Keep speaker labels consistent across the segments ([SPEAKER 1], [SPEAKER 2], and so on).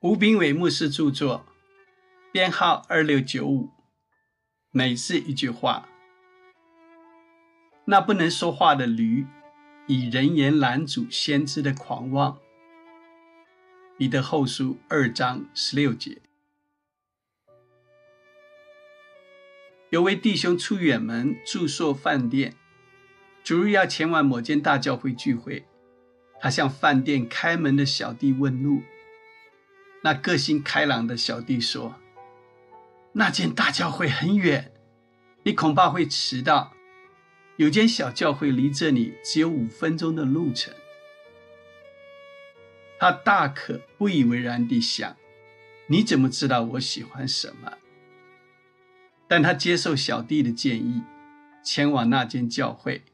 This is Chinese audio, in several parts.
[SPEAKER 1] 吴炳伟牧师著作，编号二六九五。每日一句话：那不能说话的驴，以人言拦阻先知的狂妄。彼得后书二章十六节。有位弟兄出远门住宿饭店，主日要前往某间大教会聚会，他向饭店开门的小弟问路。那个性开朗的小弟说：“那间大教会很远，你恐怕会迟到。有间小教会离这里只有五分钟的路程。”他大可不以为然地想：“你怎么知道我喜欢什么？”但他接受小弟的建议，前往那间教会。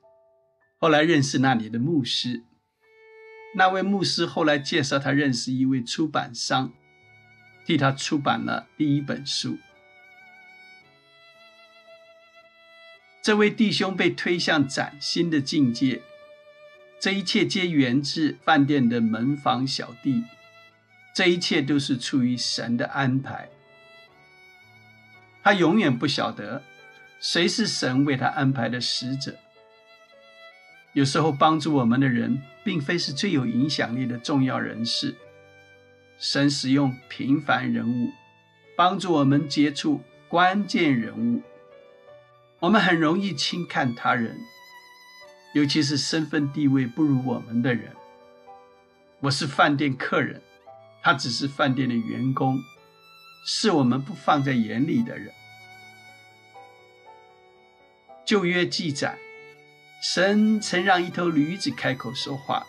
[SPEAKER 1] 后来认识那里的牧师。那位牧师后来介绍他认识一位出版商，替他出版了第一本书。这位弟兄被推向崭新的境界，这一切皆源自饭店的门房小弟，这一切都是出于神的安排。他永远不晓得谁是神为他安排的使者。有时候帮助我们的人，并非是最有影响力的重要人士。神使用平凡人物，帮助我们接触关键人物。我们很容易轻看他人，尤其是身份地位不如我们的人。我是饭店客人，他只是饭店的员工，是我们不放在眼里的人。旧约记载。神曾让一头驴子开口说话。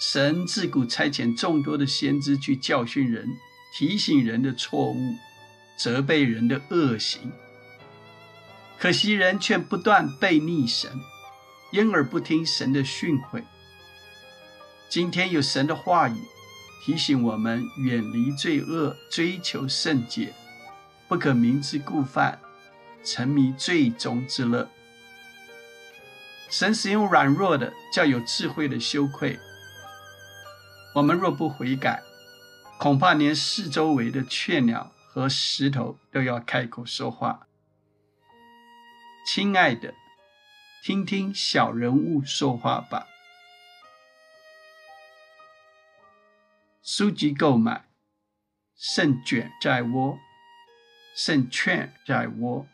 [SPEAKER 1] 神自古差遣众多的先知去教训人、提醒人的错误、责备人的恶行。可惜人却不断背逆神，因而不听神的训诲。今天有神的话语提醒我们远离罪恶，追求圣洁，不可明知故犯，沉迷罪中之乐。神使用软弱的，叫有智慧的羞愧。我们若不悔改，恐怕连四周围的雀鸟和石头都要开口说话。亲爱的，听听小人物说话吧。书籍购买，胜卷在握，胜券在握。